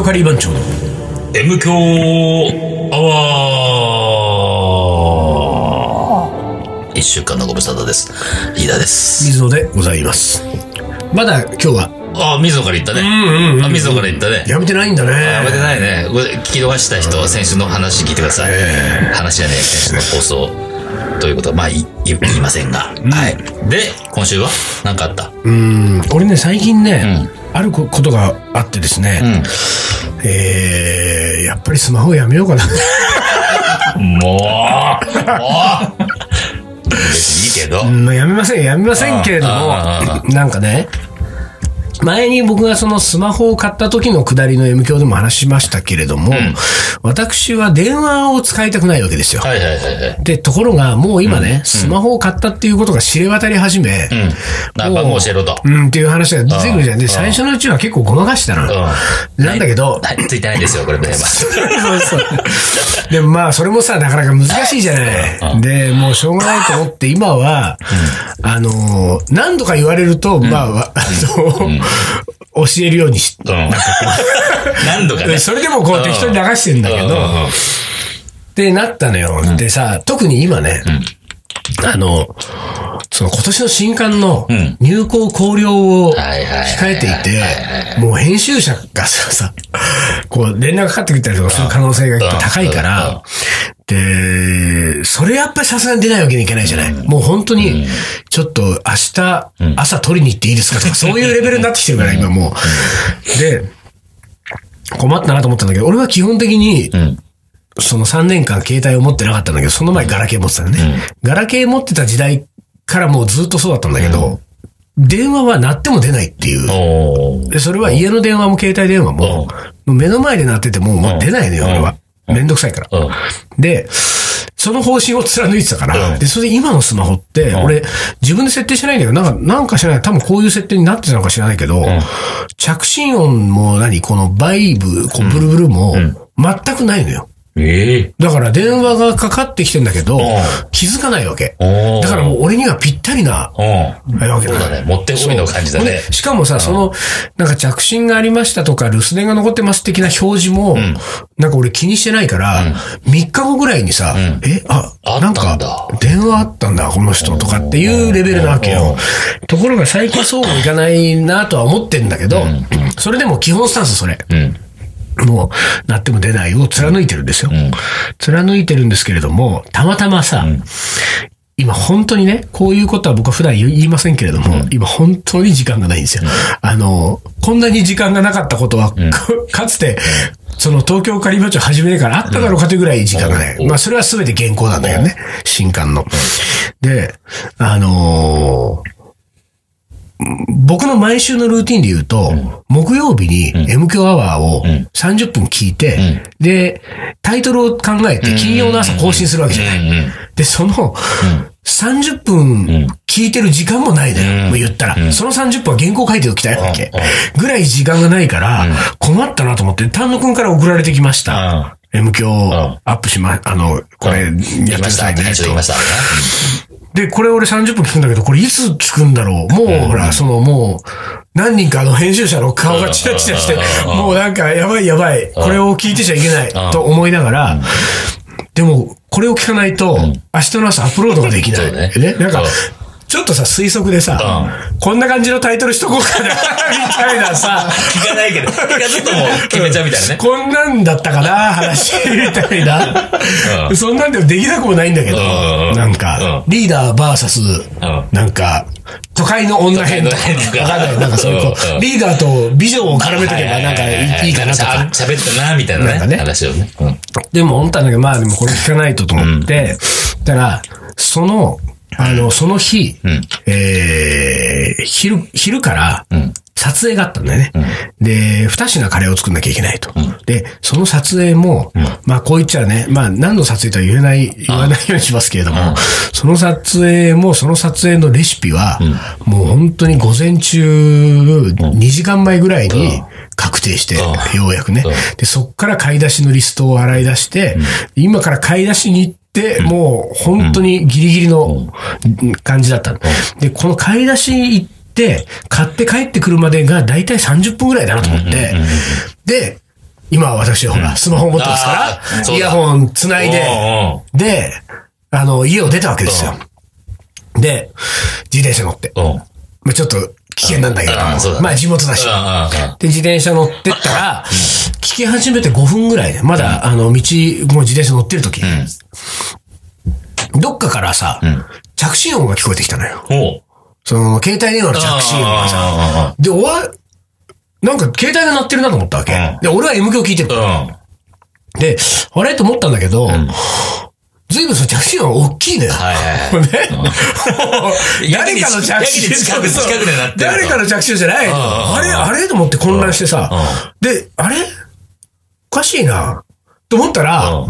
京カリー番長の M 強アワー一週間のご無沙汰です。リーダーです。水野でございます。まだ今日はあ、水野から言ったね。んうんあ、水野から言ったね。やめてないんだね。やめてないね。これ聞き逃した人は先週の話聞いてください。話はね、先週の放送。ということは、まあ、い言いませんが。はい。で、今週は何かあった？うん、俺ね、最近ね、あるこことがあってですね、えー、やっぱりスマホやめようかな。もう、いいけど。うんやめません、やめませんけれども、なんかね、前に僕がそのスマホを買った時の下りの M 教でも話しましたけれども、私は電話を使いたくないわけですよ。はいはいはいはい。で、ところが、もう今ね、スマホを買ったっていうことが知れ渡り始め、うん。な番号教えろと。うん、っていう話が出てくるじゃん。で、最初のうちは結構ごまかしたの。なんだけど、はい、ついてないですよ、これ、テーマ。そうそう。でもまあ、それもさ、なかなか難しいじゃない。で、もうしょうがないと思って、今は、あのー、何度か言われると、まあわ、あの、教えるようにし、うん。何度かね。それでもこう適当に流してるんだけど、ってなったのよ。でさ、特に今ね、あの、その今年の新刊のん。入稿考慮を控えていて、もう編集者がさ、こう連絡かかってきたりとかする可能性が高いから、で、それやっぱりさすがに出ないわけにいけないじゃない。もう本当に、ちょっと明日、朝取りに行っていいですかとか、そういうレベルになってきてるから、今もう。で、困ったなと思ったんだけど、俺は基本的に、んその3年間携帯を持ってなかったんだけど、その前ガラケー持ってたのね。ガラケー持ってた時代からもうずっとそうだったんだけど、電話は鳴っても出ないっていう。で、それは家の電話も携帯電話も、目の前で鳴っててももう出ないのよ、うん俺は。めんどくさいから。うん。で、その方針を貫いてたから、うんで、それで今のスマホって、俺、自分で設定してないんだけど、なんか、なんか知らない。多分こういう設定になってたのか知らないけど、着信音も何このバイブ、こうブルブルも、全くないのよ。ええ。だから電話がかかってきてんだけどん、気づかないわけ。だからもう俺にはぴったりな、わけそうだね。持ってこいの感じだね。しかもさ、その、なんか着信がありましたとか、留守電が残ってます的な表示も、なんか俺気にしてないから、3日後ぐらいにさ、え、あ、あなんか電話あったんだ、この人とかっていうレベルなわけよ。ところが最近そうもいかないなとは思ってんだけど、それでも基本スタンスそれ。うん。もう、なっても出ないを貫いてるんですよ。貫いてるんですけれども、たまたまさ、今本当にね、こういうことは僕は普段言いませんけれども、今本当に時間がないんですよ。あの、こんなに時間がなかったことは、か かつて、その東京カリバチョ始めてからあっただろうかというぐらい時間がない。まあそれは全て原稿なんだけどね、新刊の。で、あのー僕の毎週のルーティンで言うと、木曜日に M 強アワーを30分聞いて、で、タイトルを考えて金曜の朝更新するわけじゃない。で、その、30分聞いてる時間もないのよ。もう言ったら。その30分は原稿書いておきたいわけ。ぐらい時間がないから、困ったなと思って、丹野くんから送られてきました。M 強アップしま、あの、これやってくださいね。た。で、これ俺30分聞くんだけど、これいつ聞くんだろう？もう、ほら、そのもう、何人かの編集者の顔がチラチラして、もうなんか、やばいやばい、これを聞いてちゃいけない、と思いながら、でも、これを聞かないと、明日の朝アップロードができない。ね。ね。なんかう。ん、ちょっとさ、推測でさ、こんな感じのタイトルしとこうかな、みたいなさ、聞かないけど、聞かずとも決めちゃうみたいなね。こんなんだったかな、話、みたいな。そんなんでもできなくもないんだけど、うん。なんか、リーダーバーサス、なんか、都会の女編とか、わかんない。なんかそういうこう、うん。リーダーとビジョンを絡めとけばなんかいいかなとか。喋ったな、みたいなね。話をね。うん。でも本当はだけど、まあでもこれ聞かないとと思って、だから、その、あの、その日、えー、昼、昼から、撮影があったんだよね。で、二品カレーを作んなきゃいけないと。で、その撮影も、まあこう言っちゃね、まあ何の撮影とは言えない、言わないようにしますけれども、その撮影も、その撮影のレシピは、もう本当に午前中、2時間前ぐらいに確定して、ようやくね。で、そっから買い出しのリストを洗い出して、今から買い出しに行って、もう本当にギリギリの感じだったの。で、この買い出し行って、買って帰ってくるまでがだいたい30分ぐらいだなと思って、で、今は私はほら、スマホを持ってますあから、イヤホン繋いで、で、あの、家を出たわけですよ。で、自転車乗って。まあちょっと危険なんだけどまあ地元だし。で、自転車乗ってったら、聞き始めて5分ぐらいで、まだ、あの、道、もう自転車乗ってる時、どっかからさ、着信音が聞こえてきたのよ。その、携帯電話の着信音がさ。で、おわ、なんか携帯が鳴ってるなと思ったわけ。うんで、俺は M 響聞いてる。うん。で、あれ？と思ったんだけど、ずいぶんその着信音大きいのよ。はいはいはい。ね 誰かの着信近く近くで鳴って誰かの着信じゃないあれあれと思って混乱してさ。で、あれ？おかしいな。と思ったら、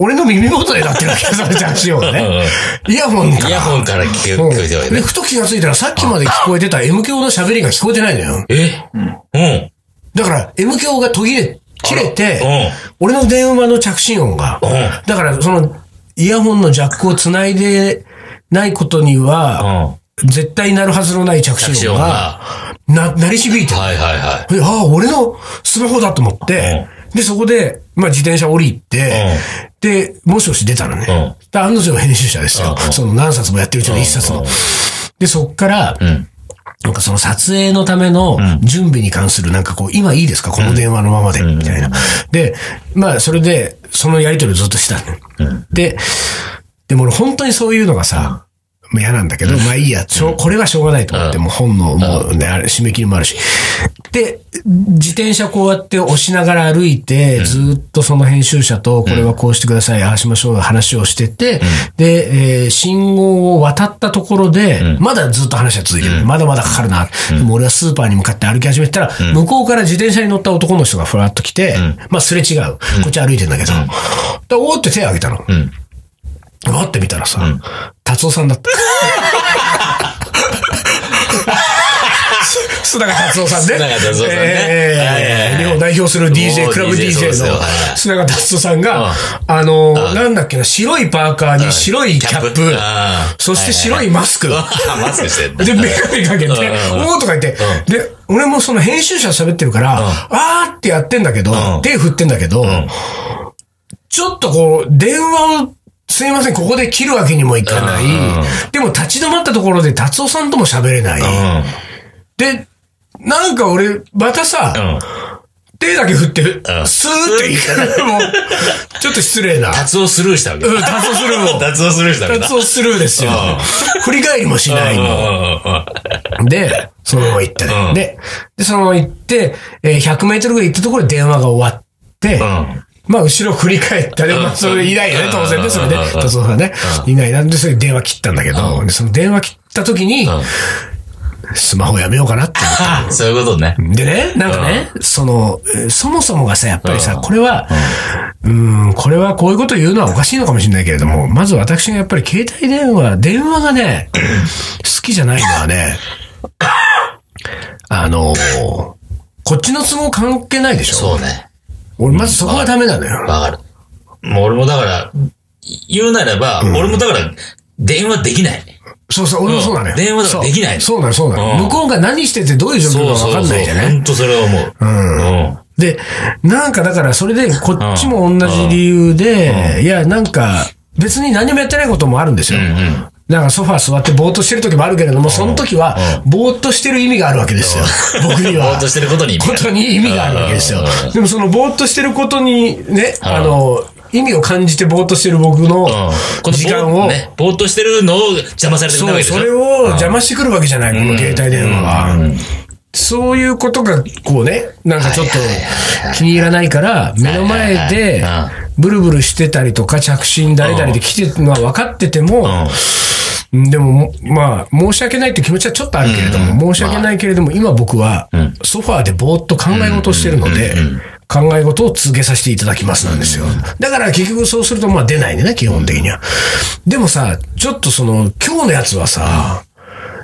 俺の耳元で鳴ってるわけよ、その着信音がね。イヤホンから。イヤホンから聞こうんえてるで、ね。ふと気がついたらさっきまで聞こえてた M 響の喋りが聞こえてないのよ。え？うん。だから、M 響が途切れ、切れて俺の電話の着信音が、うだから、その、イヤホンのジャックを繋いでないことには、うん。絶対なるはずのない着着信信音音がが、な、鳴り響いてる。はいはいはでああ、俺のスマホだと思って、で、そこで、まあ自転車降りて、で、もしもし出たのね。案の定編集者ですよ。その何冊もやってるうちの一冊の。で、そっから、んなんかその撮影のための準備に関するなんかこう、今いいですか？この電話のままで、みたいな。で、まあそれで、そのやりとりをずっとしてたの。で、でも俺本当にそういうのがさ、嫌なんだけど、まあいいや、しょうこれはしょうがないと思って、もう本の、もうね、あれ締め切りもあるし。で、自転車こうやって押しながら歩いて、ずっとその編集者と、これはこうしてください、ああしましょう、話をしてて、で、えー信号を渡ったところで、まだずっと話は続いてる。まだまだかかるな。でも俺はスーパーに向かって歩き始めたら、向こうから自転車に乗った男の人がふらっと来て、まあすれ違う。こっち歩いてんだけど、でおーって手を挙げたの。待ってみたらさ、達夫さんだった。須永達夫さんね。須永達夫さんね。日本を代表する DJ、クラブ DJ の須永達夫さんうん。が、あの、なんだっけな、白いパーカーに白いキャップ。そして白いマスク。あマスクして。で、メガネかけて、うんうんおーとか言って、で、俺もその編集者喋ってるから、あーってやってんだけど、うん。手振ってんだけど、ちょっとこう、電話を、すいません、ここで切るわけにもいかない。うんでも立ち止まったところで達夫さんとも喋れない。うん。で、なんか俺、またさ、うん。手だけ振って、んスーって言うもう、ちょっと失礼な。達をスルーしたわけうん、達夫スルーを。達をスルーしたわけだ。達夫スルーですよう。振り返りもしないの。で、そのまま行ったで、で、そのまま行って、えー100メートルぐらい行ったところで電話が終わって、んまあ、後ろ振り返ったで、まあ、それいないよね、当然ね、それで、うん。達夫さんね、いないなんで、それで電話切ったんだけど、でその電話切った時に、スマホやめようかなって思った。あそういうことね。でね、なんかね、その、えーそもそもがさ、やっぱりさ、これは、うーん、これはこういうこと言うのはおかしいのかもしれないけれども、まず私がやっぱり携帯電話、電話がね、好きじゃないのはね、あの、こっちの都合関係ないでしょ。そうね。俺、まずそこがダメなのよ。わかる。もう俺もだから、言うならば、俺もだから、電話できない。そうそう、俺もそうなのよ。うん電話だからできないのそうなの、そうなの。うん向こうが何しててどういう状況かわかんないじゃない？本当それは思う。うん。で、なんかだからそれでこっちも同じ理由で、いや、なんか別に何もやってないこともあるんですよ。なんかソファー座ってぼーっとしてる時もあるけれども、その時はぼーっとしてる意味があるわけですよ。僕には。ぼーっとしてることに意味がある。ことに意味があるわけですよ。でもそのぼーっとしてることにね、あの、意味を感じてぼーっとしてる僕の時間を、ぼーね、ぼーっとしてるのを邪魔されてるわけでしょそれを邪魔してくるわけじゃない、この携帯電話は。そういうことが、こうね、なんかちょっと気に入らないから、目の前でブルブルしてたりとか、着信誰々で来てるのは分かってても、でも、まあ、申し訳ないって気持ちはちょっとあるけれども、申し訳ないけれども、今僕は、ソファーでぼーっと考え事をしてるので、考え事を続けさせていただきますなんですよ。だから結局そうするとまあ出ないね、基本的には。でもさ、ちょっとその、今日のやつはさ、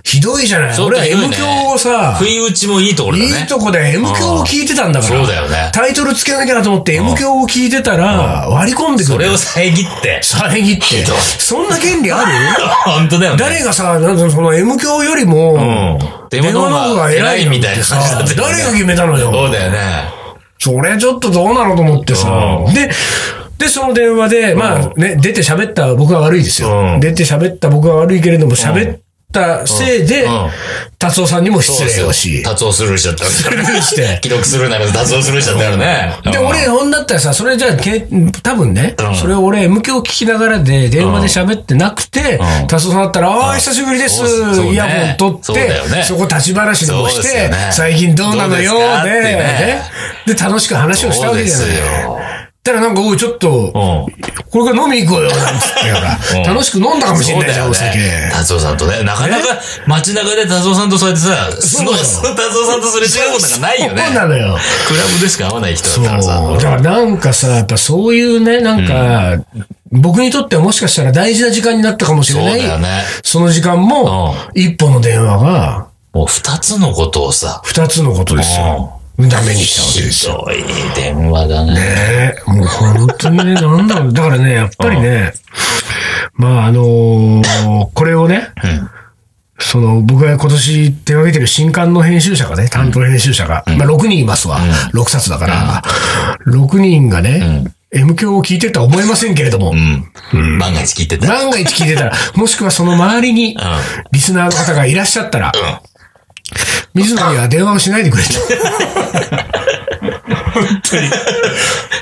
ひどいじゃない。俺は M 響をさ、不意打ちもいいところだね。いいとこで M 響を聞いてたんだから。そうだよねタイトルつけなきゃなと思って M 響を聞いてたら、割り込んでくる。それを遮って。遮って。そんな権利ある？本当だよね。誰がさ、なんかその M 響よりも、うん電話の方が偉いみたいなさ話だった誰が決めたのよ。そうだよね。それちょっとどうなのと思ってさう。で、で、その電話で、まあね、出て喋った僕が悪いですうよ。ん出て喋った僕が悪いけれども、喋ったせいでうん。うん、達夫さんにも失礼をし。達夫スルーしちゃった。スルーして。記録するなら達夫スルーしちゃったからね。で、うん。俺、ほんだったらさ、それじゃあ、け多分ねうん、それを俺、M 響聞きながらで、電話で喋ってなくてうん、達夫さんだったら、ああ、久しぶりですイヤホン取って、そこ立ち話でもして最近どうなのよでで、楽しく話をしたわけじゃない。たらなんか、おい、ちょっと、うん。これから飲み行こうよ、なんつってほらうん楽しく飲んだかもしれないじゃん、お酒。ね達夫さんとね。なかなか街中で達夫さんとそうやってさ、すごい、達夫さんとすれ違うことなんかないよね。そうなのよ。クラブでしか会わない人。だっらさ。だからなんかさ、やっぱそういうね、なんか、僕にとってはもしかしたら大事な時間になったかもしれない。そうだよねその時間も、一本の電話が、もう二つのことをさ、二つのことですよ。ダメにしたわけですよ。ひどい電話だね。ねえ、もう本当にね、なんだろう。だからね、やっぱりね、まああのーこれをね、うん。その、僕が今年手掛けてる新刊の編集者がね、担当編集者が、まあ6人いますわ。6冊だから、6人がね、M 響を聞いてるとは思いませんけれども、うん。万が一聞いてた。万が一聞いてたら、もしくはその周りに、リスナーの方がいらっしゃったら、水野には電話をしないでくれと。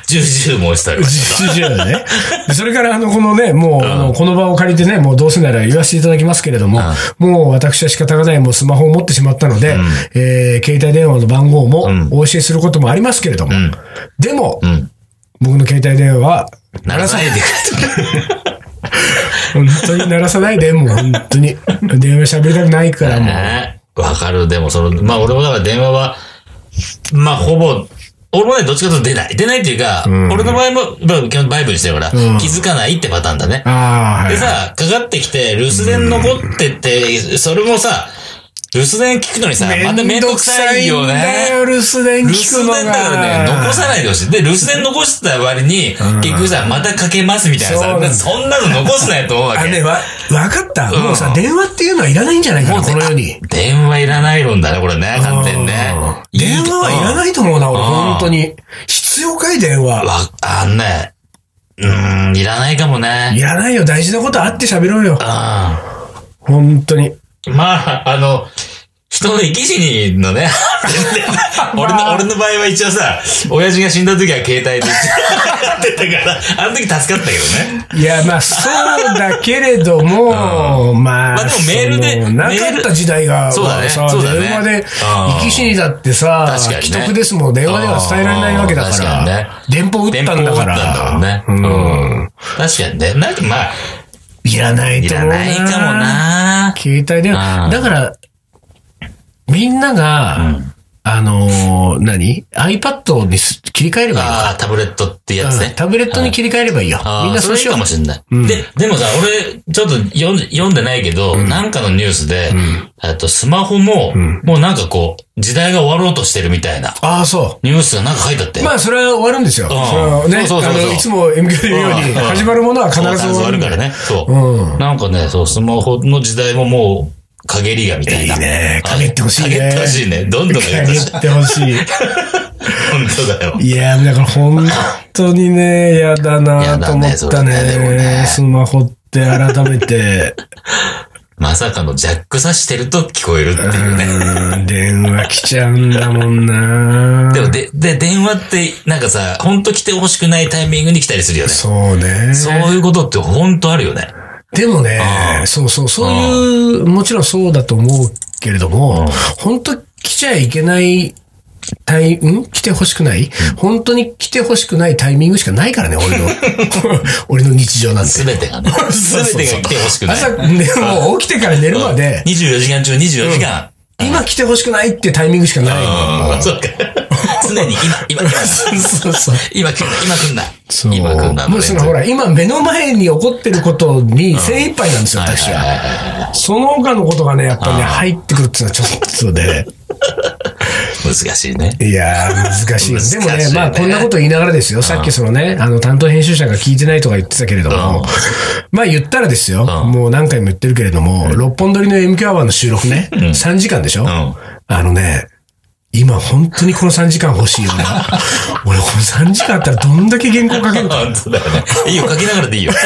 重々申したよ。実情だね。でそれから、あの、このね、もう、あの、この場を借りてね、もうどうせなら言わせていただきますけれども、もう私は仕方がない、もうスマホを持ってしまったので、えー携帯電話の番号もお教えすることもありますけれども、でも、ん僕の携帯電話は、鳴らさないでくれ 本当に鳴らさないで、もう本当に。電話喋りたくないから、もう。ね。わかる。でも、その、まあ、俺もだから電話は、まあ、ほぼ、俺もね、どっちかというと出ない。出ないっていうか、俺の場合も、まあ基本バイブにしてるから、うん気づかないってパターンだね。でさ、かかってきて、留守電残ってて、それもさ、留守電聞くのにさ、まためんどくさいよね。よ、留守電留聞くのが。守電だからね、残さないでほしい。で、留守電残した割に、結局さ、またかけますみたいなさ、そんなの残すなよと思うわけ。あね、わ、わかった。うんもうさ、電話っていうのはいらないんじゃないかな、この世に。電話いらない論だね、これね、完全にねうん。電話はいらいないと思うな、俺、うん本当に。必要かい、電話。わ、あんね、うーん、いらないかもいね。らないよ、大事なことあって喋ろうよ。あ本当に。まあ、あの、人の生き死にのね、俺の、俺の場合は一応さ、親父が死んだ時は携帯でってたから、あの時助かったけどね。いや、まあ、そうだけれども、まあ、まあでもメールでなかった時代が、そうだねさそうだね電話で、うん生き死にだってさ確かに、ね既得ですもん、電話では伝えられないわけだかうん確かにねら、電報打ったんだから。電報打ったんだもんね。うん。確かにね。なんかまあ、いらないいらと思うな。ないかもな。携帯電話。うんだから、みんなが、あのー何 ?iPad にす切り替えればいいああ、タブレットってやつねうん。タブレットに切り替えればいいよ。みんなそうしようかも。しれない。うんで、でもさ、俺、ちょっと読んで読んでないけど、なんかのニュースで、えっと、スマホも、もうなんかこう、時代が終わろうとしてるみたいなああ、そニュースがなんか書いてあって。う。まあ、それは終わるんですよ。んそれはね、そうそうそういつもで言うように、うん始まるものは必ず終わるんだからね。そう。うんなんかね、そう、スマホの時代ももう、陰りがみたいな。いいね陰ってほしいね陰ってほしいね。どんどん陰ってほしい。本当だよ。いや、だから本当にね、嫌だなと思ったねねねね。スマホって改めて。まさかのジャックさしてると聞こえるっていうね。うん電話来ちゃうんだもんなでも、で、で、電話って、なんかさ、本当来てほしくないタイミングに来たりするよね。そうね。そういうことって本当あるよね。でもね、そうそう、そういう、もちろんそうだと思うけれども、本当来ちゃいけないタイ、ん？来てほしくない、本当に来てほしくないタイミングしかないからね、俺の、俺の日常なんて。すべてがね。すべてが来てほしくない。朝、ね、もう起きてから寝るまで、24時間中24時間。今来てほしくないってタイミングしかないの。うんそうか。常に今、今、今、そうそう。今来んな、今来んな。そう。今来んな。もうそのほら、今目の前に起こってることに精一杯なんですよ、私は。その他のことがね、やっぱね、入ってくるっていうのはちょっとで。難しいね。いやー、難しい。でもね、まあ、こんなこと言いながらですよ。さっきそのね、あの、担当編集者が聞いてないとか言ってたけれども、まあ言ったらですよ。もう何回も言ってるけれども、六本撮りの MQ アワーの収録ね、3時間でしょんあのね、今本当にこの3時間欲しいよね。俺この3時間あったらどんだけ原稿書けるか。本当だよね。いいよ、書きながらでいいよ。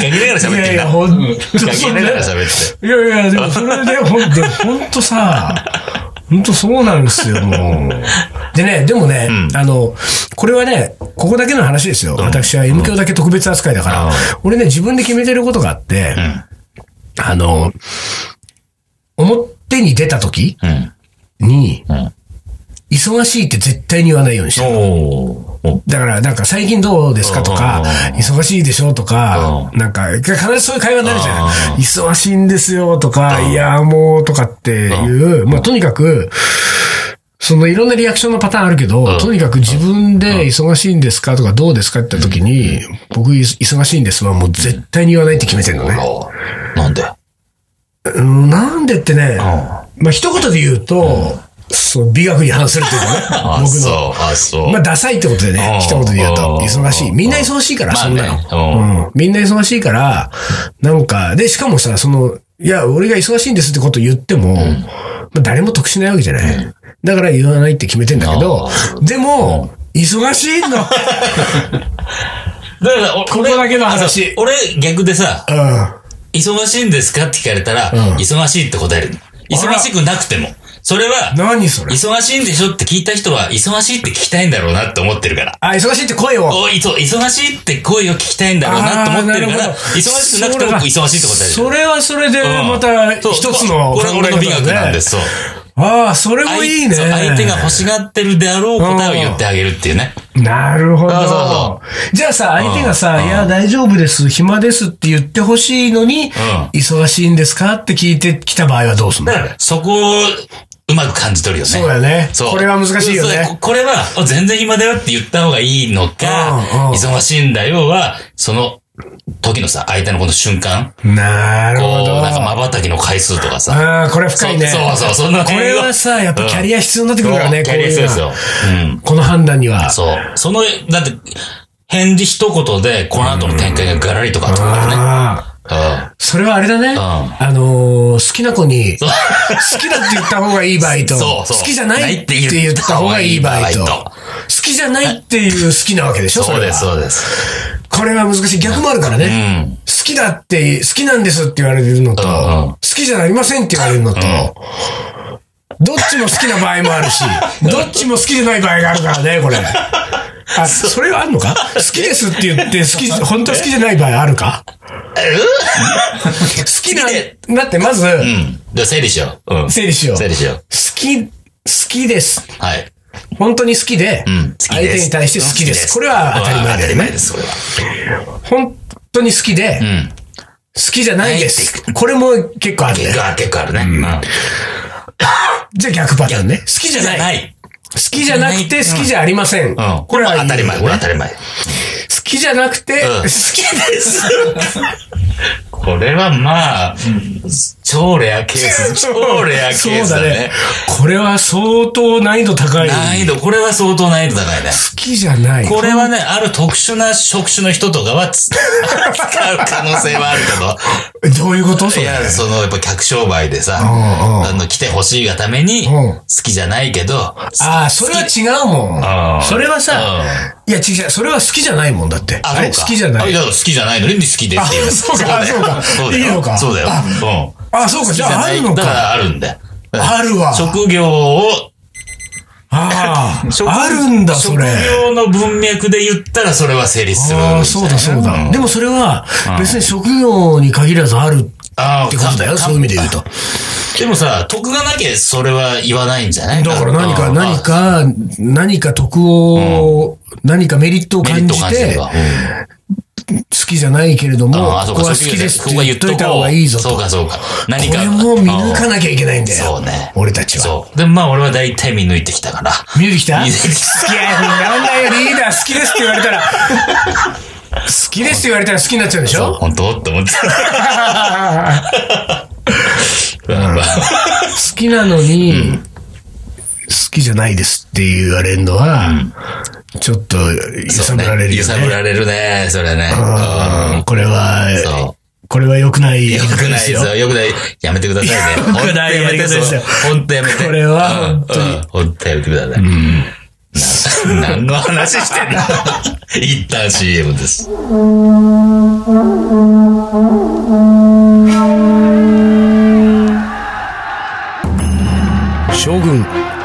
書きながら喋って。いやいや、ほんと書きながら喋って。いやいや、でもそれで、ほんで、ほんとさ、ほんとそうなんですよ、もう。でね、でもね、あの、これはね、ここだけの話ですよ。私は M 教だけ特別扱いだから、俺ね、自分で決めてることがあって、あの、表に出た時うん。に、うん。忙しいって絶対に言わないようにしてる。だから、なんか最近どうですかとかうん、忙しいでしょとか、なんか、必ずそういう会話になるじゃん。うん忙しいんですよとか、うんいや、もうとかっていう、まあとにかく、そのいろんなリアクションのパターンあるけど、ん。とにかく自分で忙しいんですかとかどうですかって言った時に、僕い忙しいんですはもう絶対に言わないって決めてるのね。あなんで？うんなんでってね、あまあ一言で言うと、そう、美学に反するっていうかね、あ、僕の。あ、そう。まあ、ダサいってことでうんね、一言で言うとう、ん忙しい。みんな忙しいから、まあそんなねの。うん。みんな忙しいから、なんか、で、しかもさ、その、いや、俺が忙しいんですってこと言っても、まあ、誰も得しないわけじゃない。だから言わないって決めてんだけど、でも、忙しいの。だから、おここだけの話俺逆でさ、うん。忙しいんですかって聞かれたら、うん忙しいって答える。忙しくなくても。それは、何それ？忙しいんでしょって聞いた人は、忙しいって聞きたいんだろうなって思ってるから。あ、忙しいって声を。おい、忙しいって声を聞きたいんだろうなって思ってるから、忙しくなくても忙しいって答える。それはそれで、うんまた一つの考え方これ俺の美学なんです、そう。ああ、それもいいね。相手が欲しがってるであろう答えを言ってあげるっていうね。なるほど。そうそうじゃあさ、相手がさ、うんいや、大丈夫です、暇ですって言ってほしいのに、忙しいんですかって聞いてきた場合はどうすんの？そこをうまく感じ取るよね。そうだよねそう。これは難しいよねこれは、あ全然暇だよって言った方がいいのか、うんうん忙しいんだよは、その時のさ、相手のこの瞬間、なるほど。なんか瞬きの回数とかさ。ああ、これ深いね。そうそうそんなこれはさ、やっぱキャリア必要になってくるからね、キャリア必要ですよ。うん。この判断には。そう。その、だって、返事一言で、この後の展開がガラリとかあったからね。それはあれだね。んあのー好きな子に、好きだって言った方がいい場合と、そうそう好きじゃないって言った方がいい場合と、ないって言った方がいい場合と好きじゃないっていう好きなわけでしょそうです、そうです。これは難しい。逆もあるからうね。ん。好きだって、好きなんですって言われるのと、うんうん好きじゃありませんって言われるのと、どっちも好きな場合もあるし、どっちも好きじゃない場合があるからね、これ。あ、それはあるのか？好きですって言って、好き、本当は好きじゃない場合あるか？好きなだってまず、うん。じゃあ整理しよう。うん。整理しよう。好整理しよう。き、好きです。はい。本当に好きで、うん。相。手に対して好きです。これは当たり前だよね当たり前で。す、それは。本当に好きで、うん。好きじゃないです。これも結構ある結構あるね。うん。じゃあ逆パターンね。好きじゃない。好きじゃなくて好きじゃありません。うん。これは当たり前。これは当たり前。好きじゃなくて、うん好きです。これはまあ、超レアケース、超レアケースだね。。これは相当難易度高い。難易度、これは相当難易度高いね。好きじゃない。これはね、ある特殊な職種の人とかはつ 使う可能性はあるけど。どういうこと。いや、その、やっぱ客商売でさ、あの、来てほしいがために、うん好きじゃないけど、ああ、それは違うもうんん。それはさ、いや違う、それは好きじゃないもんだって。あ。好きじゃない。あいや、好きじゃないのに好きでっていう。あそうかだよそうかそうだよいいのかそうだよ。あうん。あそうか、じゃああるのか。だからあるんだよ。あるわ。職業を、あ職あ、あるんだ、それ。職業の文脈で言ったらそれは成立する。ああ、そうだそうだ。でも、もそれは、別に職業に限らずあるっあてことだよ、そういう意味で言うと。でもさ、得がなきゃそれは言わないんじゃない？だから何か、うん何か、何か得を、何かメリットを感じて。好うんきじゃないけれども、ああ、そうか、ここは好きですって言っといた方がいいぞと。そうか、そうか。何か。これも見抜かなきゃいけないんだよ。そうね。俺たちは。そう。でもまあ俺は大体見抜いてきたから。見抜いてきた？好ききや、なんだよ、リーダー好きですって言われたら、好きですって言われたら好きになっちゃうんでしょ？本当？って思って 好きなのに、好きじゃないですって言われるのは、ちょっと揺さぶられるよ揺さぶね。られるね、それね。うんこれは、そこれは良くないやより方くないですよ。よくない。やめてくださいね。よくないやり方ですよ本当やめて。これは本当にうんうん本当やめてください。な 何の話してんの？一旦 CM です。将軍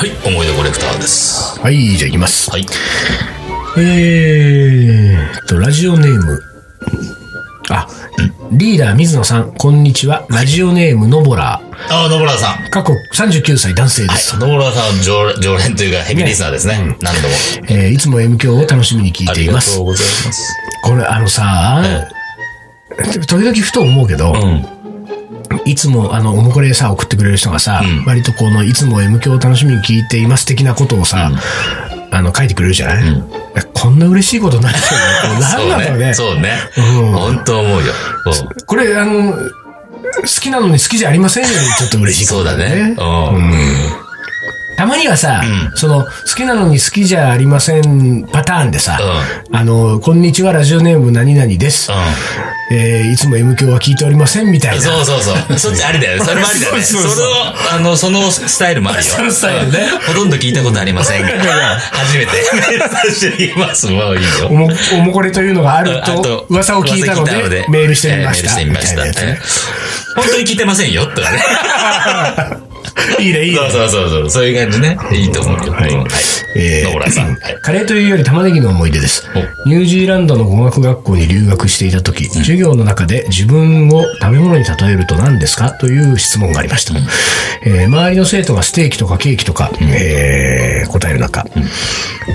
はい思い出コレクターです。はいじゃあいきます。はい。えーっとラジオネーム。あリーダー水野さんこんにちは。ラジオネームのぼら。あ野村さん。過去39歳男性です、野村さんは常常連というかヘビーリスナーですね。何度も。えーいつも M 響を楽しみに聞いありがています。とうございます。これあのさ、時々ふと思うけど、うんいつも、あの、おもこれさ、送ってくれる人がさ、うん。割とこの、いつも M 響を楽しみに聞いています的なことをさ、あの、書いてくれるじゃない、えこんな嬉しいことないよ。ね。そうなんだろうね。ね。そうね。うん。本当思うよ。これ、あの、好きなのに好きじゃありませんよりちょっと嬉しいかそうだもねうんたまにはさ、うんその、好きなのに好きじゃありませんパターンでさ、あの、こんにちは、ラジオネーム何々です。えーいつも M 響は聞いておりませんみたいな。そうそうそう。そっちありだよね。それもありだよね。そうそうそうあの、そのスタイルもあるよ。そのスタイルねうんほとんど聞いたことありませんが、初めてメールさせています。もういいよ。おも、おもこれというのがあるあと、噂を聞いたので、メールしてみました。メールしてみました。みたいなやえ本当に聞いてませんよ、とかね。いいね、いいね。そうそうそうそう。そういう感じね。いいと思うよ。はい。えー野村さん。はい。カレーというより玉ねぎの思い出です。ニュージーランドの語学学校に留学していた時、授業の中で自分を食べ物に例えると何ですか？という質問がありました。えー周りの生徒がステーキとかケーキとか、えー答える中、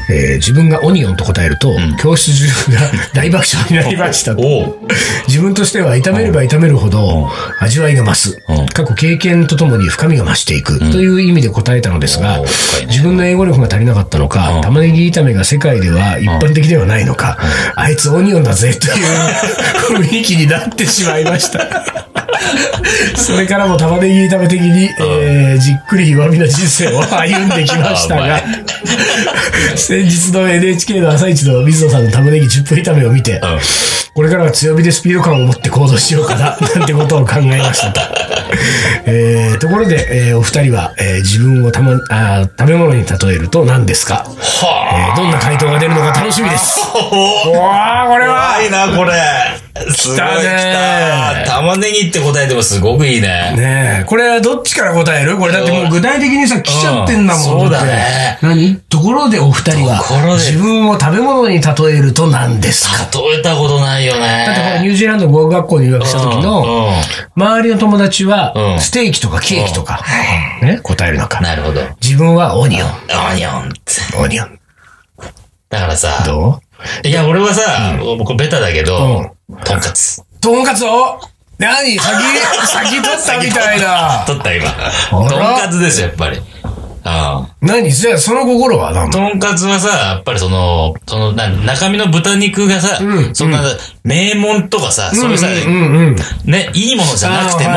えー自分がオニオンと答えると、教室中が 大爆笑になりました自分としては炒めれば炒めるほど味わいが増すうん。過去経験とともに深みが増していくという意味で答えたのですが自分の英語力が足りなかったのか、玉ねぎ炒めが世界では一般的ではないのか、あいつオニオンだぜという 雰囲気になってしまいました。それからも玉ねぎ炒め的に、えーじっくり弱みの人生を歩んできましたが、先日の NHK の朝一の水野さんの玉ねぎ10分炒めを見て、これからは強火でスピード感を持って行動しようかな、なんてことを考えましたと。えーところで、えーお二人は、えー自分をたまあー食べ物に例えると何ですか、はえーどんな回答が出るのか楽しみです。あ。おうわー、これは怖いな、これ。すごい来たね来た玉ねぎって答えてもすごくいいね。ねえ、これはどっちから答える？これだってもう具体的にさ、来ちゃってんだもん。うんそうだね何？ところでお二人は自分を食べ物に例えると何ですか？例えたことないよね。だってこれニュージーランド語学学校に留学した時うんの、う周りの友達はう、んステーキとかケーキとか、ね、答えるのかん。。なるほど。自分はオニオン。オニオンって。オニオン。だからさ、どう？いや、俺はさ、僕ベタだけど、とんかつ。とんかつを？何？先、先取ったみたいな。取った今。とんかつですよ、やっぱり。うん。何？じゃあその心は何？とんかつはさ、やっぱりその、その、な中身の豚肉がさ、うんそんな、名門とかさ、そういうさ。ね、いいものじゃなくても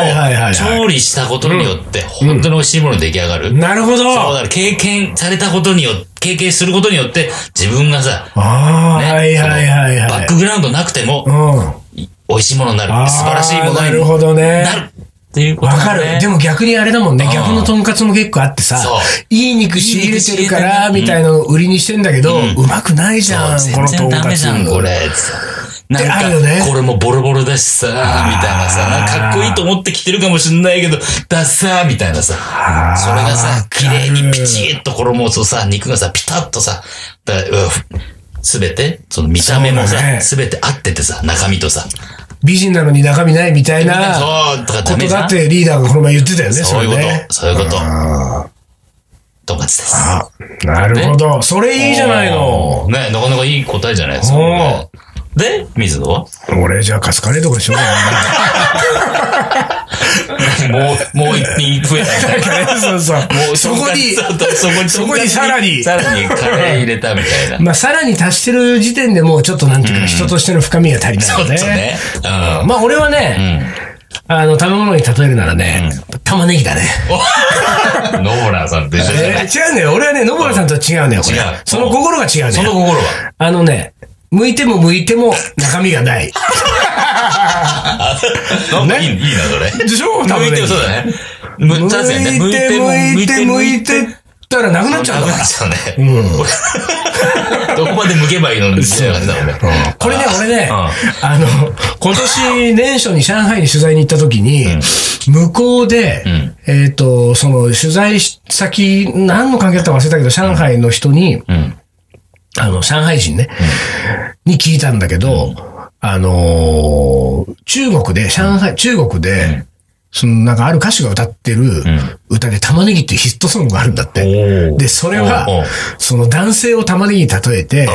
調理したことによって、本当に美味しいもの出来上がる。なるほど。そうだから経験されたことによって、経験することによって、自分がさ、ああ、ねはいはいはいはい。バックグラウンドなくても、うん。美味しいものになる。素晴らしいものになるほどねなる。っていうことわね。る。でも逆にあれだもんね。うん逆のとんかつも結構あってさそう、いい肉仕入れてるから、みたいなのを売りにしてんだけど、うまくないじゃん、このとん全然ダかつ。メじゃん、これ。なんかこれもボロボロだしさ、みたいなさ、かかっこいいと思って着てるかもしんないけど、ダッサーみたいなさ、それがさ綺る。麗にピチッと衣をさ、肉がさ、ピタッとさ、すべて、その見た目もさ、すべて合っててさ、中身とさ、美人なのに中身ないみたいなそう、とかダことメだってリーダーがこの前言ってたよね、そういうこと、そういうこと。あとんかつです。あ、なるほど。それいいじゃないの。ね、なかなかいい答えじゃないですか。で、水野は？俺じゃあカツカレーとかにしようかもう、もう一品増えた。な。そうそう。もうそこに、そうそうそこに、そこにさらにさらにカレー入れたみたいな。まあさらに足してる時点でもうちょっとなんていうか、人としての深みが足りないよね。っとね。うん。まあ俺はね、あの、食べ物に例えるならね、玉ねぎだね。お 野村さんと一緒じゃないえー違うんだよ。俺はね、野村さんとは違うんだよ、これ違う。その心が違うんだよ。その心は？あのね、剥いても剥いても中身がない。なんかいい、いいな、それ。でしょ？向いてもそうだね。む、剥確かにね。いて剥いて剥いてったらなくなっちゃうんだからなくなっ。ちゃうね。どこまで剥けばいいのみたいな感じだもんね。これね、俺ね、うんあの、今年年初に上海に取材に行った時に、向こうで、んえっ、と、その取材先、何の関係だったか忘れたけど、上海の人に、うん。あの、上海人ね、に聞いたんだけど、あのー中国で、上海、中国で、そのなんかある歌手が歌ってる歌で玉ねぎっていうヒットソングがあるんだって。で、それはその男性を玉ねぎに例えてん、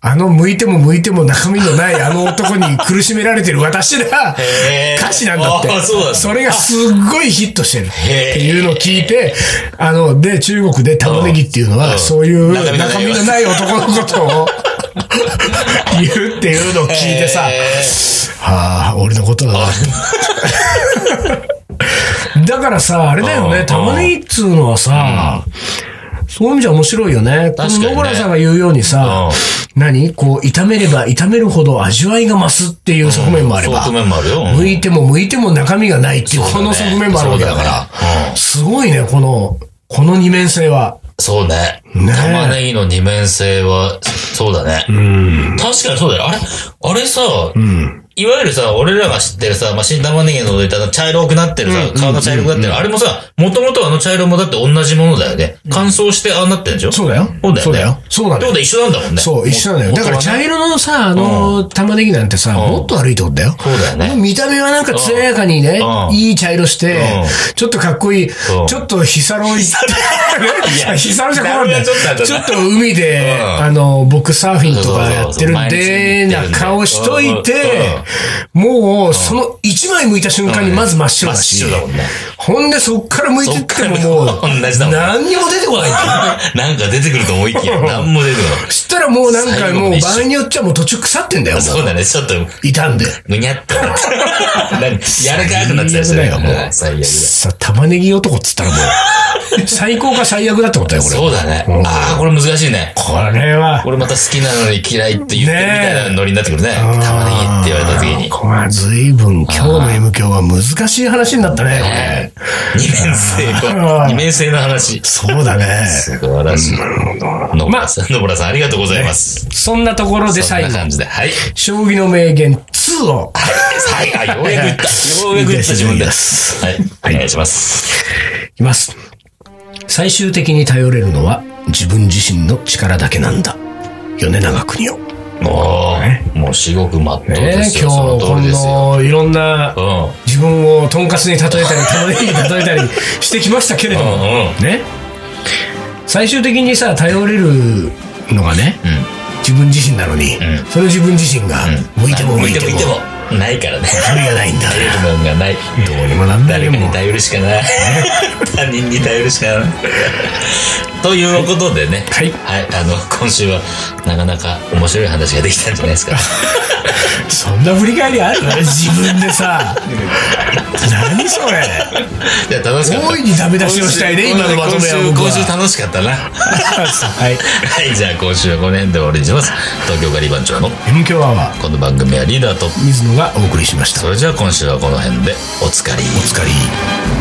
あの向いても向いても中身のないあの男に苦しめられてる私が 歌詞なんだって。あそれがすっごいヒットしてる。っていうのを聞いて、あの、で、中国で玉ねぎっていうのは、うん。そういう中身のない男のことを 言うっていうのを聞いてさ、へはあ、俺のことだな。だからさ、あれだよね、うん玉ねぎっつうのはさ、そういう意味じゃ面白いよね。こ確かにねの野村さんが言うようにさ、何？こう、炒めれば炒めるほど味わいが増すっていう側面もあれば、側面もあるよ。剥いても剥いても中身がないっていうこの側面もあるわけだからすごいね、この、この二面性は。そうね。ね玉ねぎの二面性は、そうだね。うん。確かにそうだよ。あれ、あれさ、うん。いわゆるさ、俺らが知ってるさ、まあ、新玉ねぎのどいた茶色くなってるさ、顔が茶色くなってる。あれもさ、もともとあの茶色もだって同じものだよね。乾燥してああなってるんでしょ？そうだよ。そうだよね。そうだよ。そうだよってことは一緒なんだもんね。そう、一緒なんだよ。だから茶色。色のさ、あの、玉ねぎなんてさ、もっと悪いってことだよ。そうだよね。見た目はなんか艶やかにねう、んいい茶色してうん、ちょっとかっこいい、うんちょっとヒサロい、やヒサロ じゃ困るんだよちょっと海で、うんあの、僕サーフィンとかやってるんで、な顔しといて、もう、その一枚剥いた瞬間にまず真っ白だし真っ白だもんね、ほんでそっから剥いてってももうそっから、同じだもん何にも出てこないんだよ。なんか出てくると思いきや、なんも出てこない。そしたらもうなんかもう場合によっちゃもう途中腐ってんだよ、もそうだね、ちょっと、う。傷んで。ぐにゃって なって。何柔らかくなってたりするよ。もう最悪だ。さ、玉ねぎ男っつったらもう、最高か最悪だってことだよ、これ。そうだね。うんああ、これ難しいね。これは、これまた好きなのに嫌いって言ってるみたいなノリになってくるね。うん玉ねぎって言われた時に。これは随分、今日の M 響は難しい話になったね、これ。二面性あの、ー二面性の話。そうだね。素晴らしい。野村さん、野村さんありがとうございます。そんなところでそん最後、な感じで。はい。将棋の名言2を、はい、はい、ようやく言った。ようやく言った自分で。いはい、お願いします。いきます。最終的に頼れるのは自分自身の力だけなんだ。米長国を。もう、もう至極まっとうでねすよ。今日、こ。の、いろんなう、ん。自分をとんかつに例えたり、玉ねぎに例えたりしてきましたけれども、ね。最終的にさ、頼れるのがね、うん。自分自身なのに、んそれを自分自身が、向いても向いても、向いても。ないからね。それがないんだ。頼るもんがない。どうにもなんない誰よ、もう。かに頼るしかない。他人に頼るしかない。ということでね。はいはい。あの、今週は、なかなか面白い話ができたんじゃないですか。そんな振り返りある？自分でさ。何それ？じゃあ楽しかった。大いにダメ出しをしたいね今のまとめは今週、楽しかったな。はい。はい、じゃあ今週はこの辺で終わりにします。東京ガリバン長の M 強アワー、この番組はリーダーと、水野がお送りしました。それじゃあ今週はこの辺でおつかり。お疲れ。